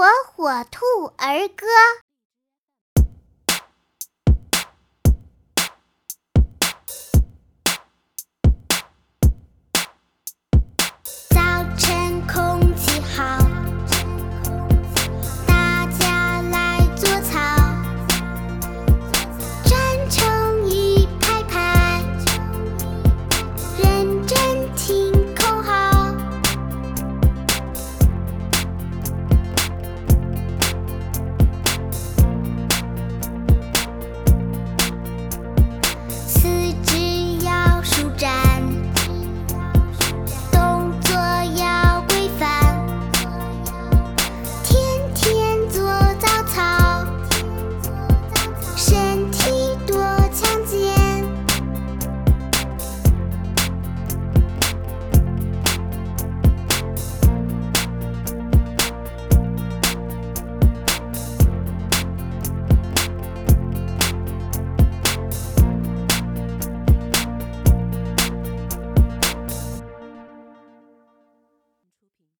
火火兔儿歌。